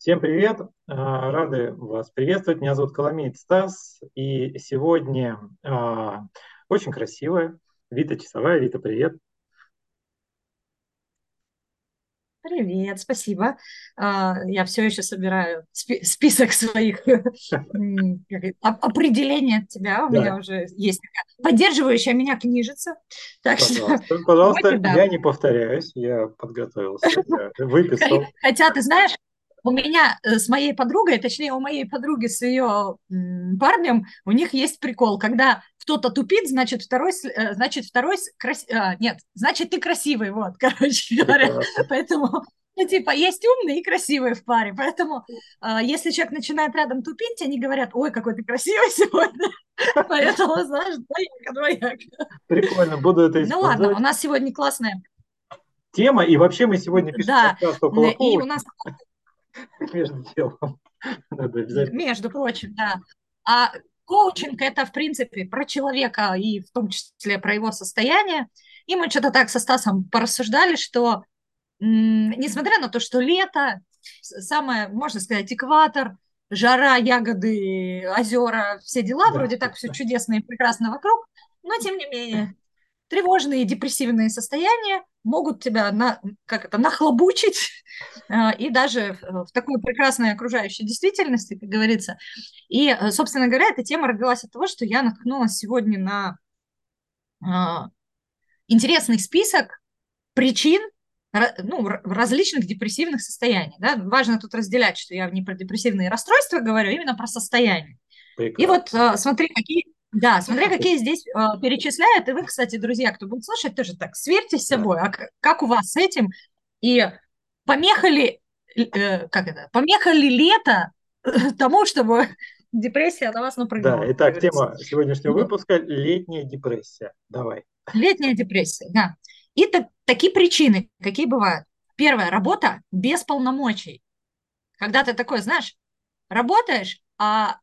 Всем привет! А, рады вас приветствовать. Меня зовут Коломеец Стас. И сегодня а, очень красивая Вита Часовая. Вита, привет! Привет, спасибо. А, я все еще собираю список своих определений от тебя. У меня уже есть поддерживающая меня книжица. Так пожалуйста, что... пожалуйста, я не повторяюсь, я подготовился, я выписал. Хотя, ты знаешь, у меня э, с моей подругой, точнее, у моей подруги с ее парнем, у них есть прикол, когда кто-то тупит, значит, второй, э, значит, второй, крас... а, нет, значит, ты красивый, вот, короче говоря. Поэтому, ну, типа, есть умные и красивые в паре, поэтому, а, если человек начинает рядом тупить, они говорят, ой, какой ты красивый сегодня. Поэтому, знаешь, двояко, двояко. Прикольно, буду это Ну ладно, у нас сегодня классная тема, и вообще мы сегодня пишем да, и у нас между делом. Надо обязательно. Между прочим, да. А коучинг – это, в принципе, про человека и в том числе про его состояние. И мы что-то так со Стасом порассуждали, что несмотря на то, что лето, самое, можно сказать, экватор, жара, ягоды, озера, все дела, да. вроде так все чудесно и прекрасно вокруг, но тем не менее тревожные, депрессивные состояния могут тебя на, как это, нахлобучить э, и даже в такой прекрасной окружающей действительности, как говорится. И, э, собственно говоря, эта тема родилась от того, что я наткнулась сегодня на э, интересный список причин ну, различных депрессивных состояний. Да? Важно тут разделять, что я не про депрессивные расстройства говорю, а именно про состояние. Прекрасно. И вот смотри, какие, да, смотря какие здесь э, перечисляют, и вы, кстати, друзья, кто будет слушать, тоже так, сверьтесь с собой, а как у вас с этим, и помехали, э, как это, помехали лето тому, чтобы депрессия на вас напрыгнула. Да, итак, тема сегодняшнего выпуска – летняя депрессия. Давай. Летняя депрессия, да. И так, такие причины, какие бывают. Первая – работа без полномочий. Когда ты такой, знаешь, работаешь, а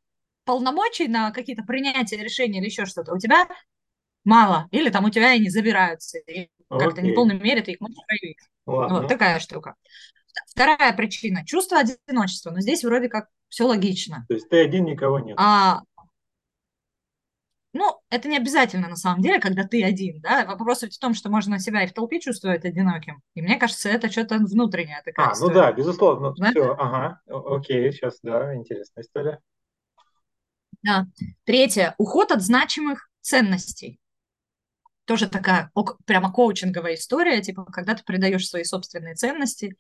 полномочий на какие-то принятия решений или еще что-то у тебя мало, или там у тебя и не забираются, и как-то не в полной мере ты их можешь проявить. Вот такая штука. Вторая причина – чувство одиночества. Но здесь вроде как все логично. То есть ты один, никого нет. А, ну, это не обязательно на самом деле, когда ты один, да. Вопрос ведь в том, что можно себя и в толпе чувствовать одиноким. И мне кажется, это что-то внутреннее такая А, история. ну да, безусловно. Да? Все, ага, окей, сейчас, да, интересная история. Да. Третье. Уход от значимых ценностей. Тоже такая прямо коучинговая история, типа, когда ты придаешь свои собственные ценности,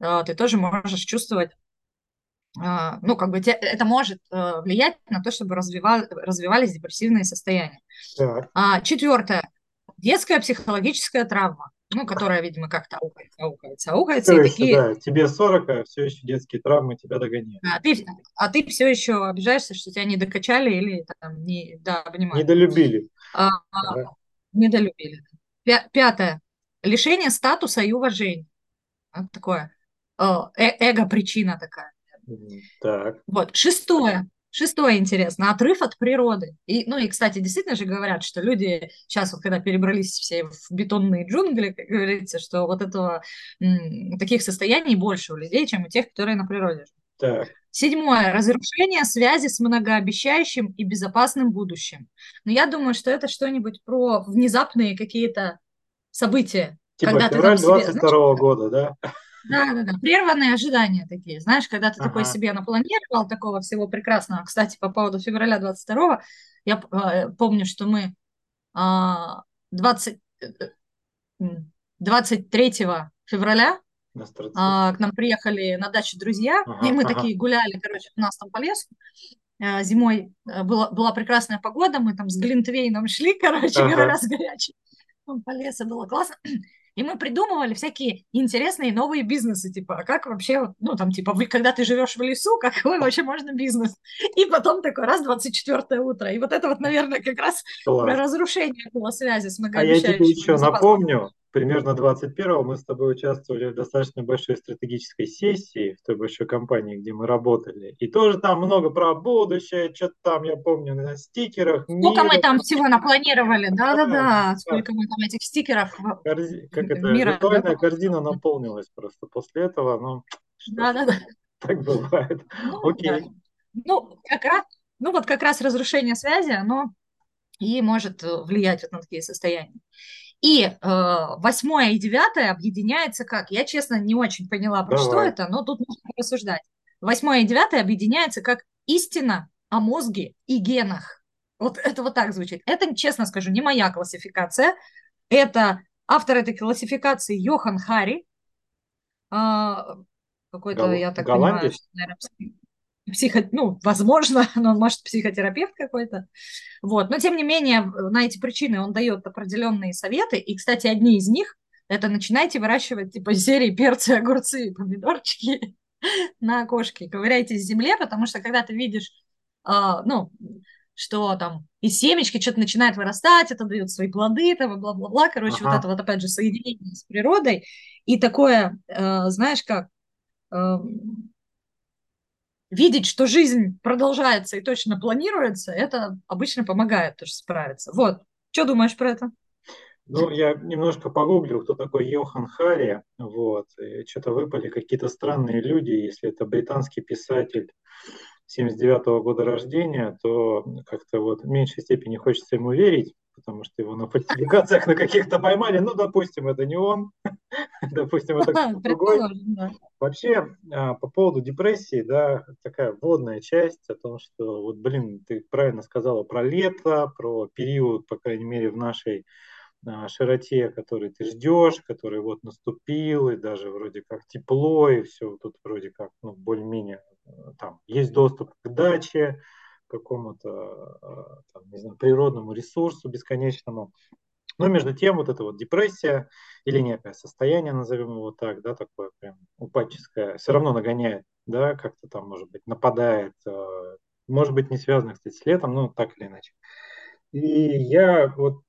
а, ты тоже можешь чувствовать, а, ну, как бы это может э, влиять на то, чтобы развивали, развивались депрессивные состояния. Так. Четвертое. Детская психологическая травма ну, которая, видимо, как-то аукается, аукается, аукается. То есть, такие... да, тебе 40, а все еще детские травмы тебя догоняют. А ты, а ты все еще обижаешься, что тебя не докачали или там не, да, понимаю. Недолюбили. А, ага. Недолюбили. Пятое. Лишение статуса и уважения. Вот такое. Э эго-причина такая. Так. Вот. Шестое. Шестое интересно, отрыв от природы. И, ну и, кстати, действительно же говорят, что люди сейчас, вот когда перебрались все в бетонные джунгли, как говорится, что вот этого, таких состояний больше у людей, чем у тех, которые на природе. Так. Седьмое. Разрушение связи с многообещающим и безопасным будущим. Но я думаю, что это что-нибудь про внезапные какие-то события. Типа когда февраль ты 22 -го года, да? Да, да, да. Прерванные ожидания такие. Знаешь, когда ты ага. такой себе напланировал такого всего прекрасного. Кстати, по поводу февраля 22-го, я э, помню, что мы э, 20, э, 23 февраля э, к нам приехали на дачу друзья, ага, и мы ага. такие гуляли, короче, у нас там по лесу. Э, зимой э, была, была прекрасная погода, мы там с Глинтвейном шли, короче ага. говоря, с горячим. По лесу было классно. И мы придумывали всякие интересные новые бизнесы, типа, а как вообще, ну, там, типа, вы, когда ты живешь в лесу, какой вообще можно бизнес? И потом такой раз, 24 утро. И вот это вот, наверное, как раз Класс. разрушение было связи с многообещающим. А я тебе еще напомню, примерно 21-го мы с тобой участвовали в достаточно большой стратегической сессии в той большой компании, где мы работали. И тоже там много про будущее, что-то там, я помню, на стикерах. Сколько мира. мы там всего напланировали, да-да-да, сколько мы там этих стикеров Корзи... Как это, мира, виртуальная да? корзина наполнилась просто после этого, но... Да-да-да. Так бывает. Ну, Окей. да. ну, как раз, ну, вот как раз разрушение связи, оно и может э, влиять вот на такие состояния. И э, восьмое и девятое объединяется как? Я, честно, не очень поняла, про Давай. что это, но тут нужно рассуждать. Восьмое и девятое объединяется как истина о мозге и генах. Вот это вот так звучит. Это, честно скажу, не моя классификация. Это автор этой классификации Йохан Хари. А, какой-то, Гол- я так голландец? понимаю, психо... ну, возможно, но может психотерапевт какой-то. Вот. Но, тем не менее, на эти причины он дает определенные советы. И, кстати, одни из них – это начинайте выращивать типа серии перцы, огурцы, помидорчики на окошке. Ковыряйте в земле, потому что когда ты видишь, а, ну, что там из семечки что-то начинает вырастать, это дает свои плоды, там, и бла-бла-бла. Короче, Ага. вот это вот, опять же, соединение с природой. И такое, э, знаешь, как эм, видеть, что жизнь продолжается и точно планируется, это обычно помогает тоже справиться. Вот. Что думаешь про это? Ну, я немножко погуглил, кто такой Йохан Хари, вот, что-то выпали какие-то странные люди, если это британский писатель 79 года рождения, то как-то вот в меньшей степени хочется ему верить, потому что его на фальсификациях на каких-то поймали, ну, допустим, это не он, допустим, это другой. Вообще, а, по поводу депрессии, да, такая вводная часть о том, что, вот, блин, ты правильно сказала про лето, про период, по крайней мере, в нашей а, широте, который ты ждешь, который вот наступил, и даже вроде как тепло, и все тут вроде как, ну, более-менее э, там есть доступ к даче, к какому-то, э, там, не знаю, природному ресурсу бесконечному. Но между тем вот эта вот депрессия или некое состояние, назовем его так, да, такое прям упадческое, все равно нагоняет, да, как-то там, может быть, нападает, э, может быть, не связано, кстати, с летом, но так или иначе. И я вот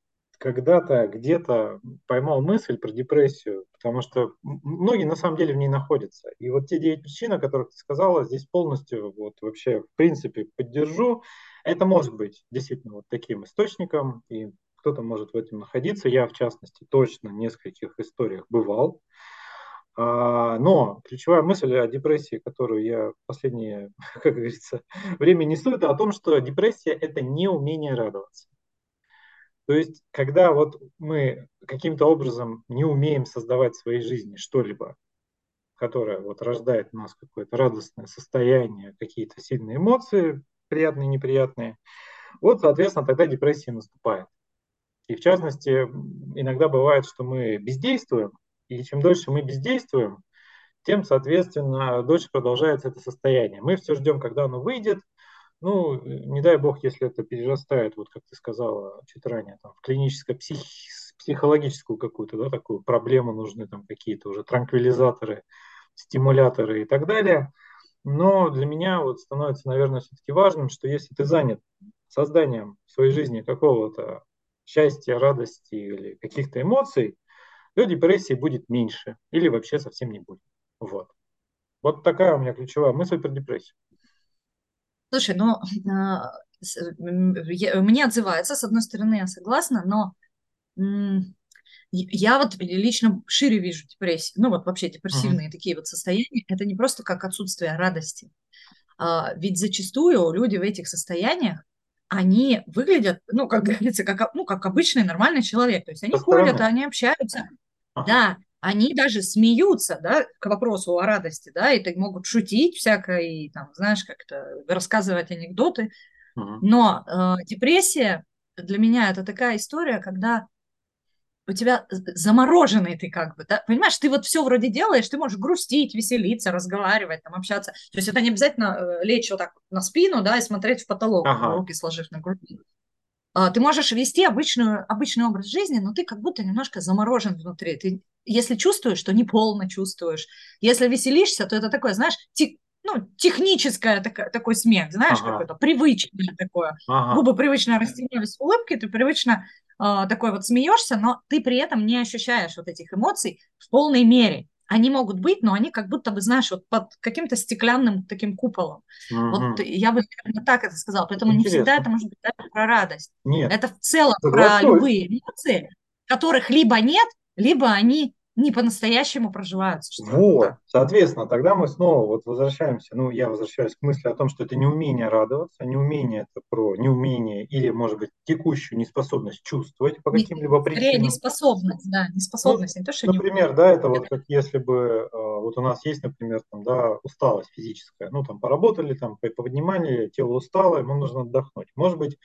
когда-то где-то поймал мысль про депрессию, потому что многие на самом деле в ней находятся. И вот те девять причин, о которых ты сказала, здесь полностью вот вообще в принципе поддержу. Это может быть действительно вот таким источником, и кто-то может в этом находиться. Я, в частности, точно в нескольких историях бывал. А, Но ключевая мысль о депрессии, которую я последнее, как говорится, время несу, это о том, что депрессия – это не умение радоваться. То есть, когда вот мы каким-то образом не умеем создавать в своей жизни что-либо, которое вот рождает у нас какое-то радостное состояние, какие-то сильные эмоции, приятные, неприятные, вот, соответственно, тогда депрессия наступает. И в частности, иногда бывает, что мы бездействуем, и чем дольше мы бездействуем, тем, соответственно, дольше продолжается это состояние. Мы все ждем, когда оно выйдет. Ну, не дай бог, если это перерастает, вот как ты сказала чуть ранее, там, в клиническое псих- психологическую какую-то, да, такую проблему, нужны там какие-то уже транквилизаторы, стимуляторы и так далее. Но для меня вот становится, наверное, все-таки важным, что если ты занят созданием в своей жизни какого-то счастья, радости или каких-то эмоций, то депрессии будет меньше или вообще совсем не будет. Вот. Вот такая у меня ключевая мысль про депрессию. Слушай, ну, а, мне отзывается, с одной стороны, я согласна, но я вот лично шире вижу депрессию. Ну, вот вообще депрессивные такие вот состояния, это не просто как отсутствие радости. А, ведь зачастую люди в этих состояниях, они выглядят, ну, как говорится, как, ну, как обычный нормальный человек. То есть они ходят, они общаются, Ага. да, они даже смеются, да, к вопросу о радости, да, и так могут шутить всякое, и там, знаешь, как-то рассказывать анекдоты. Но э, депрессия для меня это такая история, когда у тебя замороженный ты как бы, да, понимаешь, ты вот все вроде делаешь, ты можешь грустить, веселиться, разговаривать, там, общаться. То есть это не обязательно э, лечь вот так на спину, да, и смотреть в потолок, Ага. руки сложив на груди. А, Ты можешь вести обычную, обычный образ жизни, но ты как будто немножко заморожен внутри. Ты, если чувствуешь, то не полно чувствуешь. Если веселишься, то это такое, знаешь, те- ну, техническое такое, такой смех, знаешь, Ага. какое-то привычное такое. Ага. Губы привычно растянулись в улыбке, ты привычно а, такой вот смеешься, но ты при этом не ощущаешь вот этих эмоций в полной мере. Они могут быть, но они как будто бы, знаешь, вот под каким-то стеклянным таким куполом. Вот Мгм. я бы наверное, так это сказала. Поэтому не всегда Интересно. это может быть даже про радость. Нет, Это в целом про соглашусь. любые эмоции, которых либо нет, либо они не по-настоящему проживаются. Вот, соответственно, тогда мы снова вот возвращаемся, ну, я возвращаюсь к мысли о том, что это неумение радоваться, неумение это про неумение или, может быть, текущую неспособность чувствовать по каким-либо причинам. Скорее неспособность, да, неспособность, ну, не то, что Например, не... да, это вот как если бы, э, вот у нас есть, например, там, да, усталость физическая, ну, там, поработали, там, повнимали, тело устало, ему нужно отдохнуть. Может быть,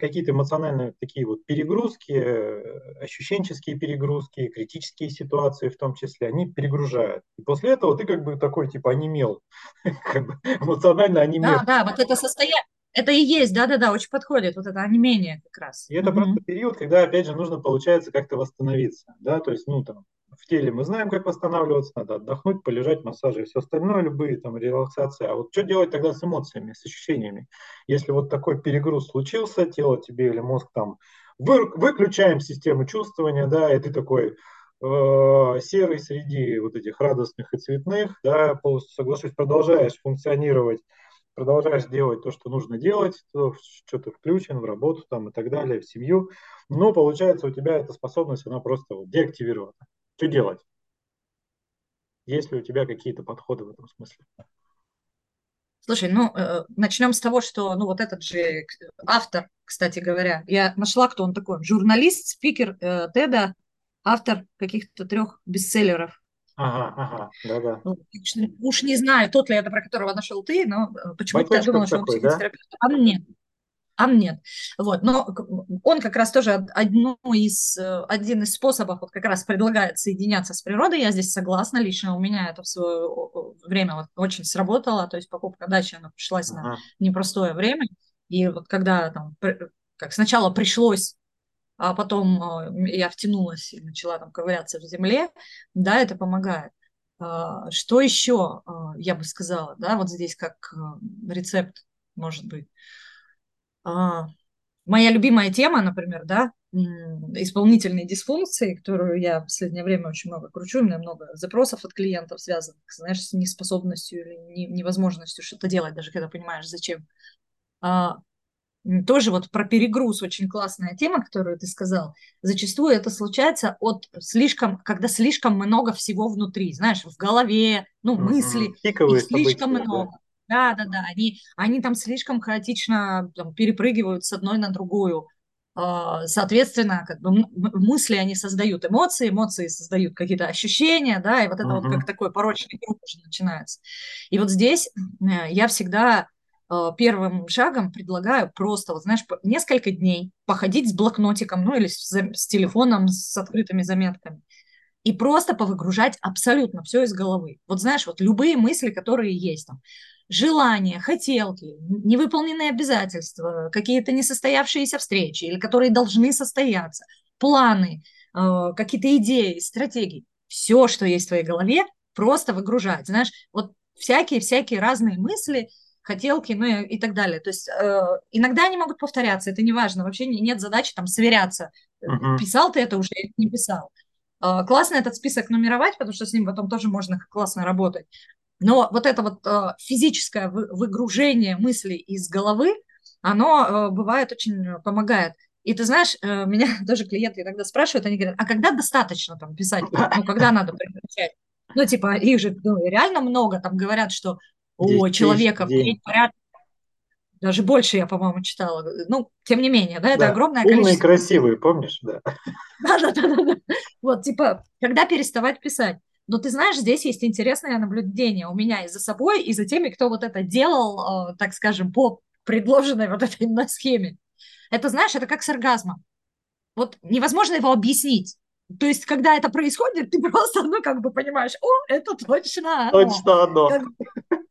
какие-то эмоциональные такие вот перегрузки, э, ощущенческие перегрузки, критические ситуации в том числе, они перегружают. И после этого ты как бы такой типа онемел, как бы эмоционально онемел. Да, да, вот это состояние, это и есть, да-да-да, очень подходит, вот это онемение как раз. И это угу. просто период, когда, опять же, нужно, получается, как-то восстановиться, да, то есть, ну, там, в теле мы знаем, как восстанавливаться, надо отдохнуть, полежать, массажи и все остальное, любые там релаксации. А вот что делать тогда с эмоциями, с ощущениями? Если вот такой перегруз случился, тело тебе или мозг там, вы, выключаем систему чувствования, да, и ты такой э, серый среди вот этих радостных и цветных, да, полностью соглашусь, продолжаешь функционировать продолжаешь делать то, что нужно делать, то, что ты включен в работу там и так далее, в семью, но получается у тебя эта способность, она просто вот деактивирована. Что делать? Есть ли у тебя какие-то подходы в этом смысле? Слушай, ну, э, начнем с того, что, ну, вот этот же автор, кстати говоря, я нашла, кто он такой, журналист, спикер э, TED, автор каких-то трех бестселлеров. Ага, ага, да-да. Ну, уж не знаю, тот ли это, про которого нашел ты, но э, почему-то я думала, что он психотерапевт. Да? А нет а нет. Вот. Но он как раз тоже одну из, э, один из способов вот как раз предлагает соединяться с природой. Я здесь согласна. Лично у меня это в свое время вот очень сработало. То есть покупка дачи, она пришлась uh-huh. на непростое время. И вот когда там, как сначала пришлось а потом э, я втянулась и начала там ковыряться в земле, да, это помогает. А, что еще, э, я бы сказала, да, вот здесь как рецепт, может быть. А, моя любимая тема, например, да, исполнительной дисфункции, которую я в последнее время очень много кручу, у меня много запросов от клиентов, связанных, знаешь, с неспособностью или невозможностью что-то делать, даже когда понимаешь, зачем. А, тоже вот про перегруз очень классная тема, которую ты сказал. Зачастую это случается от слишком, когда слишком много всего внутри, знаешь, в голове, ну, мысли, их слишком события, много. Да. Да, да, да, они, они там слишком хаотично там, перепрыгивают с одной на другую. А, соответственно, как бы мысли они создают эмоции, эмоции создают какие-то ощущения, да, и вот это uh-huh. вот как такой порочный круг уже начинается. И вот здесь э, я всегда э, первым шагом предлагаю просто, вот знаешь, несколько дней походить с блокнотиком, ну или с, с телефоном с открытыми заметками и просто повыгружать абсолютно все из головы. Вот знаешь, вот любые мысли, которые есть там, желания, хотелки, невыполненные обязательства, какие-то несостоявшиеся встречи или которые должны состояться, планы, э, какие-то идеи, стратегии. Все, что есть в твоей голове, просто выгружать. Знаешь, вот всякие-всякие разные мысли, хотелки, ну и, и так далее. То есть э, иногда они могут повторяться, это не важно. Вообще нет задачи там сверяться. Uh-huh. Писал ты это уже или не писал. Э, классно этот список нумеровать, потому что с ним потом тоже можно классно работать. Но вот это вот э, физическое выгружение мыслей из головы, оно э, бывает очень помогает. И ты знаешь, э, меня даже клиенты иногда спрашивают, они говорят, а когда достаточно там писать? Ну, когда надо прекращать? Ну, типа, их же ну, реально много, там говорят, что у человека в треть порядка, даже больше я, по-моему, читала. Ну, тем не менее, да, это да. огромное Умные количество. Умные красивые, помнишь, да? Да-да-да. Вот, типа, когда переставать писать? Но ты знаешь, здесь есть интересное наблюдение у меня и за собой, и за теми, кто вот это делал, э, так скажем, по предложенной вот этой именно схеме. Это, знаешь, это как с оргазмом. Вот невозможно его объяснить. То есть, когда это происходит, ты просто, ну, как бы понимаешь, о, это точно оно. Точно оно.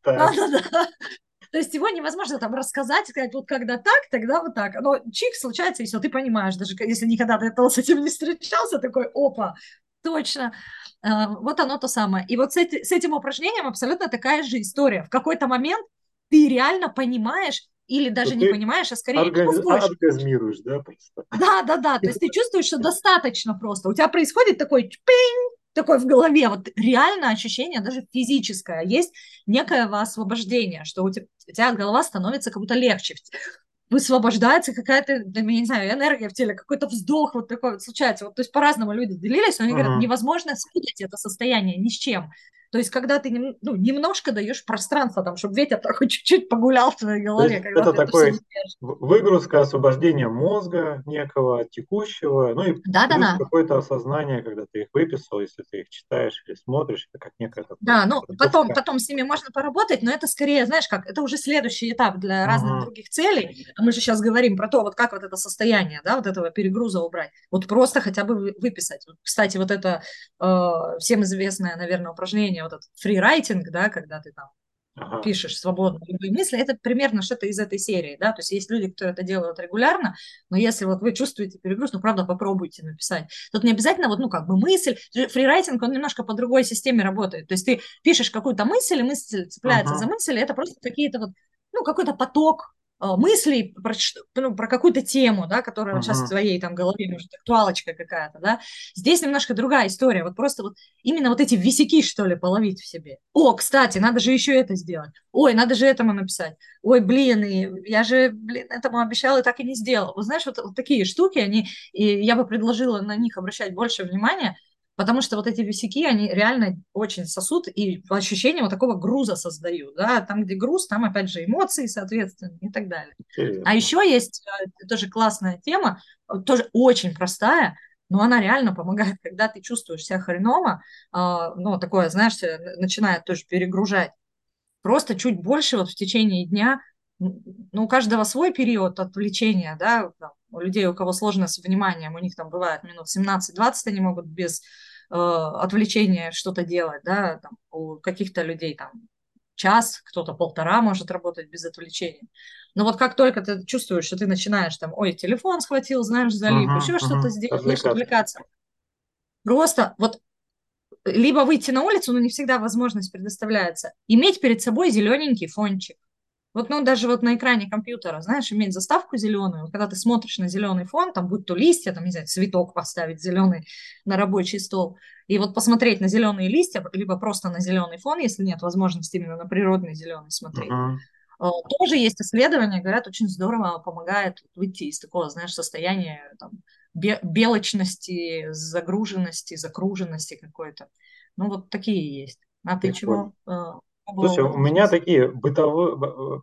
Да-да-да. То есть его невозможно там рассказать, сказать, вот когда так, тогда вот так. Но чик случается, и все, ты понимаешь, даже если никогда до этого с этим не встречался, такой, опа, точно. А, вот оно то самое. И вот с, эти, с этим упражнением абсолютно такая же история. В какой-то момент ты реально понимаешь, или даже не понимаешь, а скорее оргаз... чувствуешь. Оргазмируешь, да, просто? Да, да, да. То есть ты чувствуешь, что достаточно просто. У тебя происходит такой чпинь, такой в голове, вот реально ощущение, даже физическое, есть некое освобождение, что у тебя, у тебя голова становится как будто легче. Высвобождается какая-то, я не знаю, энергия в теле, какой-то вздох вот такой вот случается. Вот, то есть по-разному люди делились, но они uh-huh. говорят, невозможно спутать это состояние ни с чем. То есть, когда ты ну, немножко даешь пространство, там, чтобы ветер такой чуть-чуть погулял в твоей голове. Это, это такой выгрузка, освобождение мозга некого, текущего, ну и да, да, да. какое-то осознание, когда ты их выписал, если ты их читаешь или смотришь, это как некая... Да, ну потом, потом с ними можно поработать, но это скорее, знаешь как, это уже следующий этап для разных uh-huh. других целей. А мы же сейчас говорим про то, вот как вот это состояние, да, вот этого перегруза убрать. Вот просто хотя бы выписать. Кстати, вот это э, всем известное, наверное, упражнение вот этот фрирайтинг, да, когда ты там ага. пишешь свободно любые мысли, это примерно что-то из этой серии, да, то есть есть люди, которые это делают регулярно, но если вот вы чувствуете перегруз, ну, правда, попробуйте написать. Тут не обязательно вот, ну, как бы мысль, фрирайтинг, он немножко по другой системе работает, то есть ты пишешь какую-то мысль, и мысль цепляется ага. за мысль, и это просто какие-то вот, ну, какой-то поток мыслей про, ну, про какую-то тему, да, которая uh-huh. сейчас в твоей там голове, может, актуалочка какая-то, да. Здесь немножко другая история. Вот просто вот именно вот эти висяки, что ли, половить в себе. О, кстати, надо же еще это сделать. Ой, надо же этому написать. Ой, блин, и я же, блин, этому обещала и так и не сделала. Вот знаешь, вот, вот такие штуки, они, и я бы предложила на них обращать больше внимания, Потому что вот эти висяки, они реально очень сосут и ощущение вот такого груза создают. Да? Там, где груз, там, опять же, эмоции, соответственно, и так далее. Интересно. А еще есть э, тоже классная тема, тоже очень простая, но она реально помогает, когда ты чувствуешь себя хреново, а, ну, такое, знаешь, начинает тоже перегружать. Просто чуть больше вот в течение дня, ну, у каждого свой период отвлечения, да, у людей, у кого сложно с вниманием, у них там бывает минут 17-20, они могут без э, отвлечения что-то делать, да, там, у каких-то людей там час, кто-то полтора может работать без отвлечения. Но вот как только ты чувствуешь, что ты начинаешь там, ой, телефон схватил, знаешь, залип, uh-huh, еще uh-huh. что-то сделать, начнешь отвлекаться. Просто вот либо выйти на улицу, но не всегда возможность предоставляется, иметь перед собой зелененький фончик. Вот, ну, даже вот на экране компьютера, знаешь, иметь заставку зеленую, когда ты смотришь на зеленый фон, там, будь то листья, там, не знаю, цветок поставить зеленый на рабочий стол, и вот посмотреть на зеленые листья, либо просто на зеленый фон, если нет возможности именно на природный зеленый смотреть. Uh-huh. Тоже есть исследования, говорят, очень здорово помогает выйти из такого, знаешь, состояния там, белочности, загруженности, закруженности какой-то. Ну, вот такие есть. А ты чего? Слушай, у меня такие бытовые,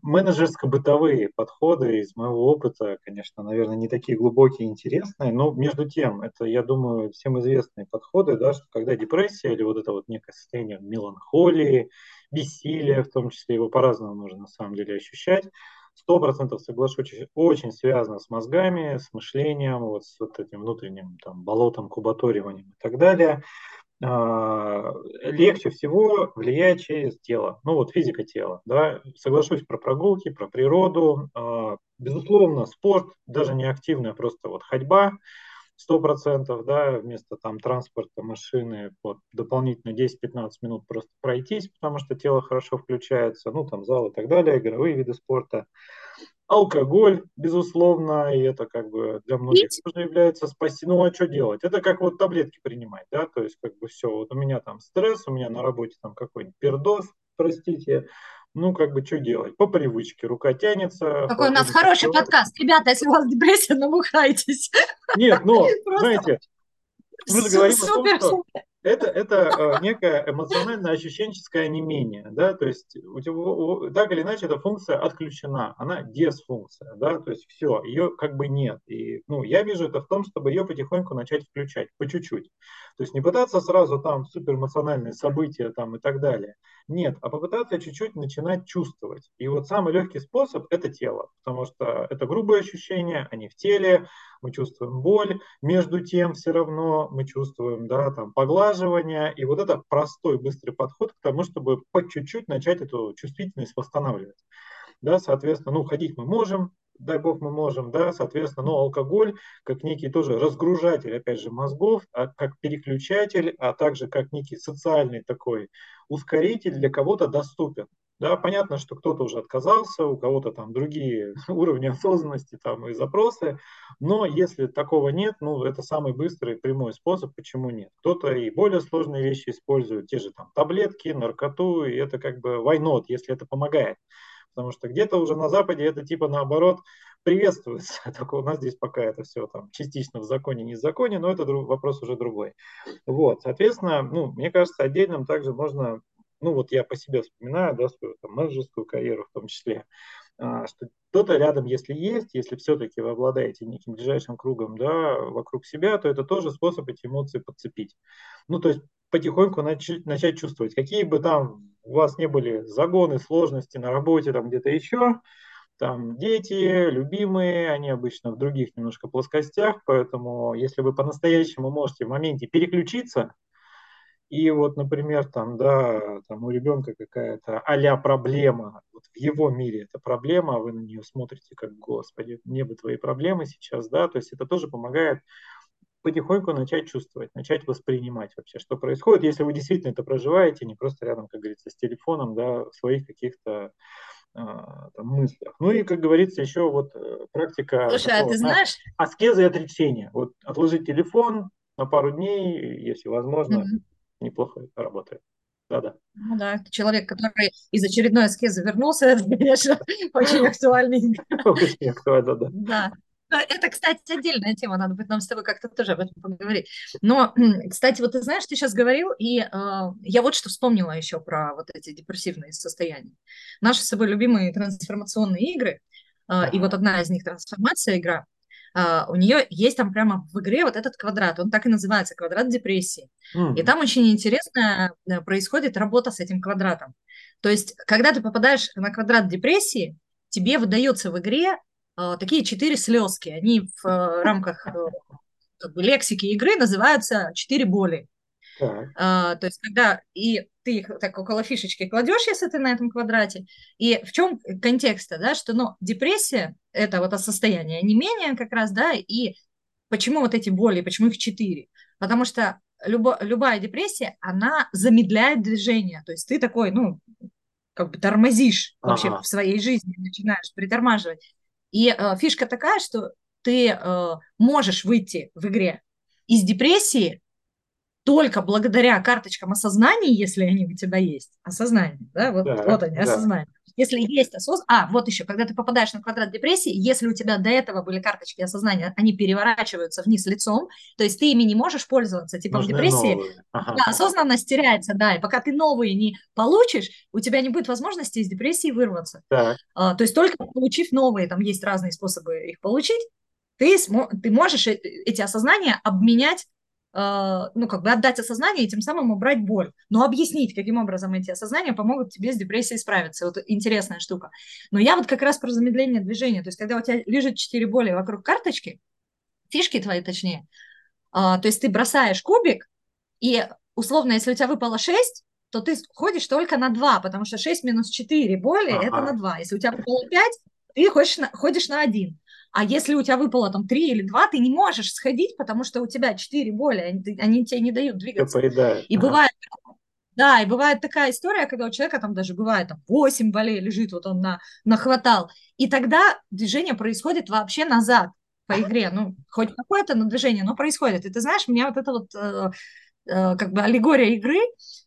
менеджерско-бытовые подходы из моего опыта, конечно, наверное, не такие глубокие и интересные, но между тем, это, я думаю, всем известные подходы, да, что когда депрессия или вот это вот некое состояние меланхолии, бессилия, в том числе его по-разному нужно на самом деле ощущать, сто процентов соглашусь, очень связано с мозгами, с мышлением, вот с вот этим внутренним там болотом, кубаториванием и так далее. А, легче всего влияет через тело, ну вот физика тела, да, соглашусь про прогулки, про природу, а, безусловно, спорт, даже не активная, просто вот ходьба, сто процентов, да, вместо там транспорта, машины, вот дополнительно 10-15 минут просто пройтись, потому что тело хорошо включается, ну там зал и так далее, игровые виды спорта, алкоголь, безусловно, и это как бы для многих Пить? тоже является спасением. Ну а что делать? Это как вот таблетки принимать, да, то есть как бы все, вот у меня там стресс, у меня на работе там какой-нибудь пердоз, простите, ну, как бы, что делать? По привычке. Рука тянется. Какой у нас хороший делать. подкаст. Ребята, если у вас депрессия, набухайтесь. Нет, но, знаете, мы же говорим о том, что это, это э, некое эмоционально-ощущенческое онемение, да, то есть у тебя, так или иначе эта функция отключена, она дисфункция, да, то есть все, ее как бы нет. И, ну, я вижу это в том, чтобы ее потихоньку начать включать, по чуть-чуть. То есть не пытаться сразу там суперэмоциональные события там и так далее. Нет, а попытаться чуть-чуть начинать чувствовать. И вот самый легкий способ – это тело, потому что это грубые ощущения, они в теле, мы чувствуем боль, между тем все равно мы чувствуем, да, там, поглаживание, и вот это простой, быстрый подход к тому, чтобы по чуть-чуть начать эту чувствительность восстанавливать. Да, соответственно, ну, ходить мы можем, дай бог мы можем, да, соответственно, но алкоголь как некий тоже разгружатель, опять же, мозгов, а как переключатель, а также как некий социальный такой ускоритель для кого-то доступен. Да, понятно, что кто-то уже отказался, у кого-то там другие уровни осознанности там и запросы, но если такого нет, ну, это самый быстрый прямой способ, почему нет. Кто-то и более сложные вещи использует, те же там таблетки, наркоту, и это как бы why если это помогает. Потому что где-то уже на Западе это типа наоборот приветствуется. Только у нас здесь пока это все там частично в законе, не в законе, но это вопрос уже другой. Вот, соответственно, ну, мне кажется, отдельным также можно, ну вот я по себе вспоминаю, да, свою там, менеджерскую карьеру в том числе, что кто-то рядом, если есть, если все-таки вы обладаете неким ближайшим кругом да, вокруг себя, то это тоже способ эти эмоции подцепить. Ну, то есть потихоньку начать, начать чувствовать, какие бы там у вас не были загоны, сложности на работе, там где-то еще, там дети, любимые, они обычно в других немножко плоскостях, поэтому если вы по-настоящему можете в моменте переключиться, и вот, например, там, да, там у ребенка какая-то а проблема, вот в его мире это проблема, а вы на нее смотрите как, господи, мне бы твои проблемы сейчас, да, то есть это тоже помогает потихоньку начать чувствовать, начать воспринимать вообще, что происходит, если вы действительно это проживаете, не просто рядом, как говорится, с телефоном, да, в своих каких-то а, там, мыслях. Ну и, как говорится, еще вот э, практика Слушай, такого, а ты знаешь... аскезы и отречения. Вот отложить телефон на пару дней, если возможно, mm-hmm неплохо работает. Да-да. Ну да, человек, который из очередной аскезы вернулся, это, конечно, очень актуальный. Очень актуально, да. Да. Это, кстати, отдельная тема, надо будет нам с тобой как-то тоже об этом поговорить. Но, кстати, вот ты знаешь, ты сейчас говорил, и э, я вот что вспомнила еще про вот эти депрессивные состояния. Наши с собой любимые трансформационные игры, э, и вот одна из них трансформация игра, у нее есть там прямо в игре вот этот квадрат, он так и называется, квадрат депрессии. Mm-hmm. И там очень интересно э, происходит работа с этим квадратом. То есть, когда ты попадаешь на квадрат депрессии, тебе выдается в игре uh, такие четыре слезки. Они в uh, рамках как бы, лексики игры называются четыре боли. А, то есть, когда и ты их так около фишечки кладешь, если ты на этом квадрате, и в чем контекст, да, что, ну, депрессия – это вот состояние не менее как раз, да, и почему вот эти боли, почему их четыре? Потому что любо, любая депрессия, она замедляет движение, то есть ты такой, ну, как бы тормозишь ага. вообще в своей жизни, начинаешь притормаживать. И э, фишка такая, что ты э, можешь выйти в игре из депрессии только благодаря карточкам осознания, если они у тебя есть, осознание, да, вот, да, вот они, да. осознание. Если есть осознание, а, вот еще, когда ты попадаешь на квадрат депрессии, если у тебя до этого были карточки осознания, они переворачиваются вниз лицом, то есть ты ими не можешь пользоваться, типа Нужны в депрессии, ага. да, осознанность теряется, да, и пока ты новые не получишь, у тебя не будет возможности из депрессии вырваться. Так. А, то есть только получив новые, там есть разные способы их получить, ты, ты можешь э, эти осознания обменять ну, как бы отдать осознание и тем самым убрать боль. Но объяснить, каким образом эти осознания помогут тебе с депрессией справиться. Вот интересная штука. Но я вот как раз про замедление движения. То есть, когда у тебя лежит четыре боли вокруг карточки, фишки твои точнее, а, то есть ты бросаешь кубик, и условно, если у тебя выпало 6, то ты ходишь только на 2, потому что 6 минус 4 боли ага. это на 2. Если у тебя выпало 5, ты ходишь на, ходишь на 1. А если у тебя выпало там три или два, ты не можешь сходить, потому что у тебя четыре боли, они, они тебе не дают двигаться. И ага. бывает, да, и бывает такая история, когда у человека там даже бывает там 8 болей лежит, вот он на, нахватал. И тогда движение происходит вообще назад по игре. Ну, хоть какое-то движение, но происходит. И ты знаешь, меня вот это вот э, э, как бы аллегория игры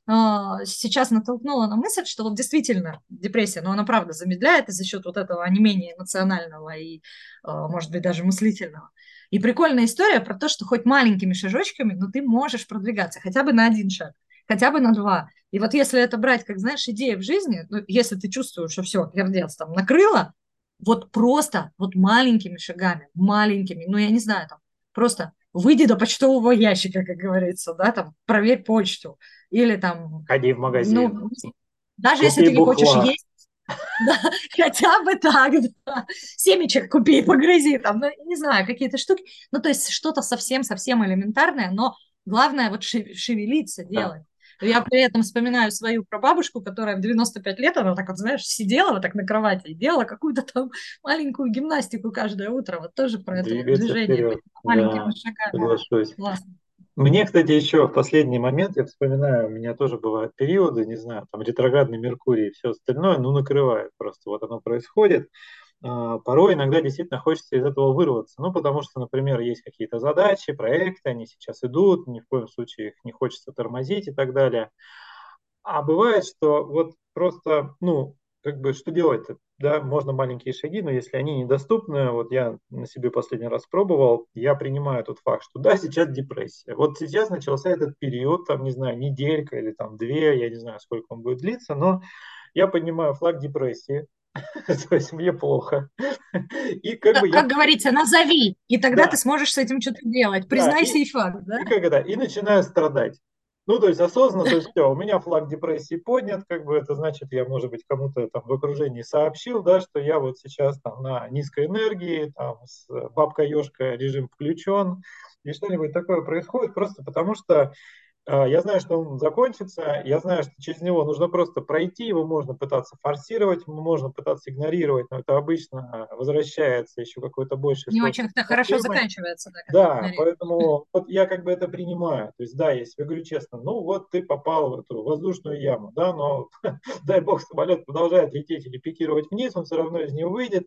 сейчас натолкнула на мысль, что вот действительно депрессия, но она правда замедляет и за счет вот этого онемения эмоционального и а, может быть, даже мыслительного. И прикольная история про то, что хоть маленькими шажочками, но ты можешь продвигаться хотя бы на один шаг, хотя бы на два. И вот если это брать, как, знаешь, идея в жизни, ну, если ты чувствуешь, что все, пердец там накрыло, вот просто, вот маленькими шагами, маленькими, ну, я не знаю, там, просто выйди до почтового ящика, как говорится, да, там, проверь почту, или там... Ходи в магазин. Ну, даже Купи если ты не бухла. хочешь есть, да, хотя бы так, да. Семечек купи, погрызи, там, ну, не знаю, какие-то штуки. Ну, то есть что-то совсем-совсем элементарное, но главное вот шевелиться, делать. Да. Я при этом вспоминаю свою прабабушку, которая в 95 лет, она так вот, знаешь, сидела вот так на кровати и делала какую-то там маленькую гимнастику каждое утро. Вот тоже про это движение. Вперед. Маленькими да, шагами. Классно. Мне, кстати, еще в последний момент, я вспоминаю, у меня тоже бывают периоды, не знаю, там ретроградный Меркурий и все остальное, ну, накрывает просто, вот оно происходит. А, порой иногда действительно хочется из этого вырваться, ну, потому что, например, есть какие-то задачи, проекты, они сейчас идут, ни в коем случае их не хочется тормозить и так далее. А бывает, что вот просто, ну, как бы что делать? Да, можно маленькие шаги, но если они недоступны, вот я на себе последний раз пробовал, я принимаю тот факт, что да, сейчас депрессия. Вот сейчас начался этот период, там, не знаю, неделька или там две, я не знаю, сколько он будет длиться, но я поднимаю флаг депрессии, то есть мне плохо. И как, как бы я... говорится, назови, и тогда да. ты сможешь с этим что-то делать. Признайся да, и, и факт, да? И, как это, и начинаю страдать. Ну, то есть осознанно, то есть все, у меня флаг депрессии поднят, как бы это значит, я, может быть, кому-то там в окружении сообщил, да, что я вот сейчас там на низкой энергии, там с бабка-ешка режим включен, и что-нибудь такое происходит просто потому, что я знаю, что он закончится, я знаю, что через него нужно просто пройти, его можно пытаться форсировать, можно пытаться игнорировать, но это обычно возвращается еще какой-то больше. Не очень-то хорошо заканчивается. Да, да поэтому вот я как бы это принимаю. То есть да, я себе говорю честно, ну вот ты попал в эту воздушную яму, да, но дай бог самолет продолжает лететь или пикировать вниз, он все равно из нее выйдет,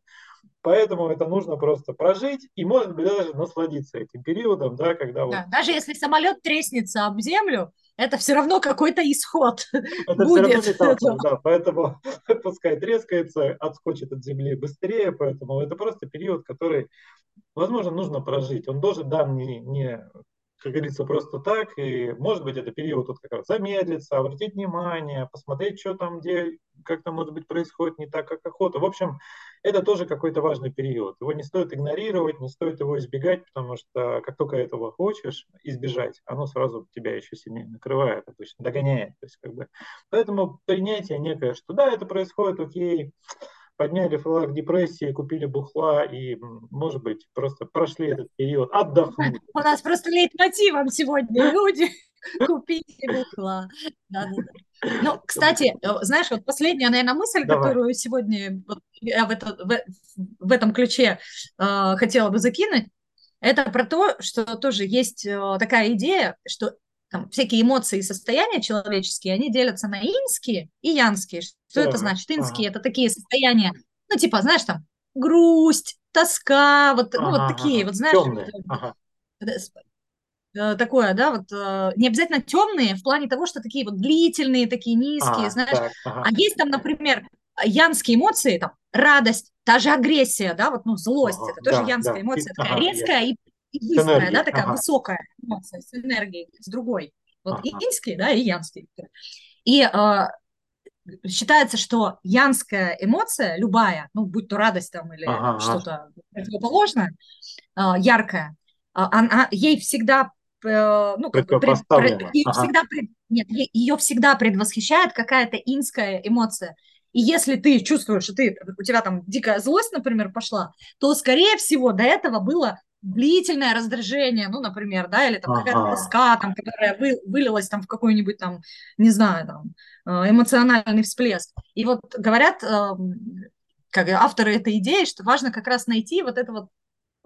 Поэтому это нужно просто прожить и, может быть, даже насладиться этим периодом, да, когда да, вот... Даже если самолет треснется об землю, это все равно какой-то исход это будет. Все равно метафора, да, поэтому пускай трескается, отскочит от земли быстрее, поэтому это просто период, который, возможно, нужно прожить. Он должен, да, не, не как говорится, просто так. И, может быть, это период вот как раз замедлиться, обратить внимание, посмотреть, что там, где, как там, может быть, происходит не так, как охота. В общем, это тоже какой-то важный период. Его не стоит игнорировать, не стоит его избегать, потому что как только этого хочешь избежать, оно сразу тебя еще сильнее накрывает, обычно догоняет. То есть, как бы, поэтому принятие некое, что да, это происходит, окей, подняли флаг депрессии, купили бухла и, может быть, просто прошли этот период, отдохнули. У нас просто лейтмотивом сегодня люди купите бухла. Да, да, да. Ну, кстати, э, знаешь, вот последняя, наверное, мысль, Давай. которую сегодня вот, я в, это, в, в этом ключе э, хотела бы закинуть, это про то, что тоже есть э, такая идея, что там, всякие эмоции и состояния человеческие, они делятся на инские и янские. Что да. это значит? Инские ага. – это такие состояния, ну, типа, знаешь, там, грусть, тоска, вот, ага, ну, вот такие, ага. вот, знаешь, Темные. Ага. Э, такое, да, вот э, не обязательно темные в плане того, что такие вот длительные, такие низкие, а, знаешь. Так, ага. А есть там, например, янские эмоции, там, радость, та же агрессия, да, вот, ну, злость, ага, это тоже да, янская да. эмоция, такая ага, резкая и и быстрая, энергией. да, такая ага. высокая эмоция с энергией, с другой. Вот ага. инский, да, и янский. И э, считается, что янская эмоция, любая, ну, будь то радость там или ага, что-то противоположное, э, яркое, э, она, ей всегда э, ну, пред, пред, ее, ага. всегда нет, ее всегда предвосхищает какая-то инская эмоция. И если ты чувствуешь, что ты, у тебя там дикая злость, например, пошла, то, скорее всего, до этого было длительное раздражение, ну, например, да, или там ага. какая-то тоска, там, которая вы, вылилась там в какой-нибудь там, не знаю, там, э, эмоциональный всплеск. И вот говорят, эм, как авторы этой идеи, что важно как раз найти вот это вот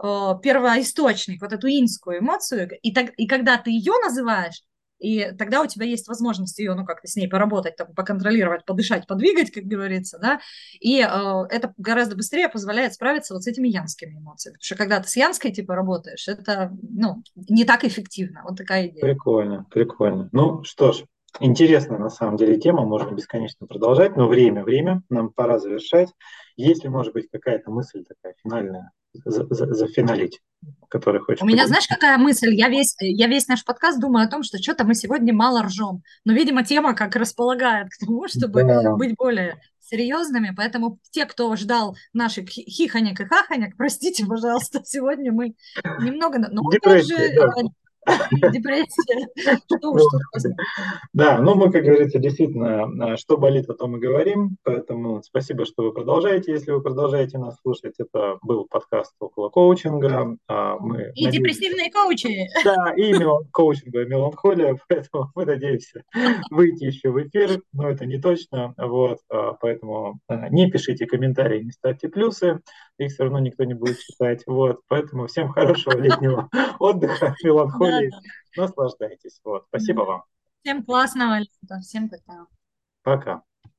э, первоисточник, вот эту инскую эмоцию, и, так, и когда ты ее называешь, и тогда у тебя есть возможность ее, ну, как-то с ней поработать, там, поконтролировать, подышать, подвигать, как говорится, да, и э, это гораздо быстрее позволяет справиться вот с этими янскими эмоциями, потому что когда ты с янской, типа, работаешь, это, ну, не так эффективно, вот такая идея. Прикольно, прикольно. Ну, что ж, интересная на самом деле тема, можно бесконечно продолжать, но время, время, нам пора завершать. Есть ли, может быть, какая-то мысль такая финальная зафиналить, который хочешь. У меня, знаешь, какая мысль? Я весь, я весь наш подкаст думаю о том, что что-то мы сегодня мало ржем. Но, видимо, тема как располагает к тому, чтобы да. быть более серьезными, поэтому те, кто ждал наших хихонек и хахонек, простите, пожалуйста, сегодня мы немного... Ну, Депрессия, да. Депрессия. Что, что да, ну мы, как говорится, действительно, что болит, о том и говорим. Поэтому спасибо, что вы продолжаете. Если вы продолжаете нас слушать, это был подкаст около коучинга. А мы и надеемся... депрессивные коучи. Да, и коучинга, меланхолия. Поэтому мы надеемся выйти еще в эфир, но это не точно. Вот, а, поэтому а, не пишите комментарии, не ставьте плюсы их все равно никто не будет читать. Вот, поэтому всем хорошего летнего отдыха, меланхолии. Наслаждайтесь. Вот, спасибо вам. Всем классного лета. Всем пока. Пока.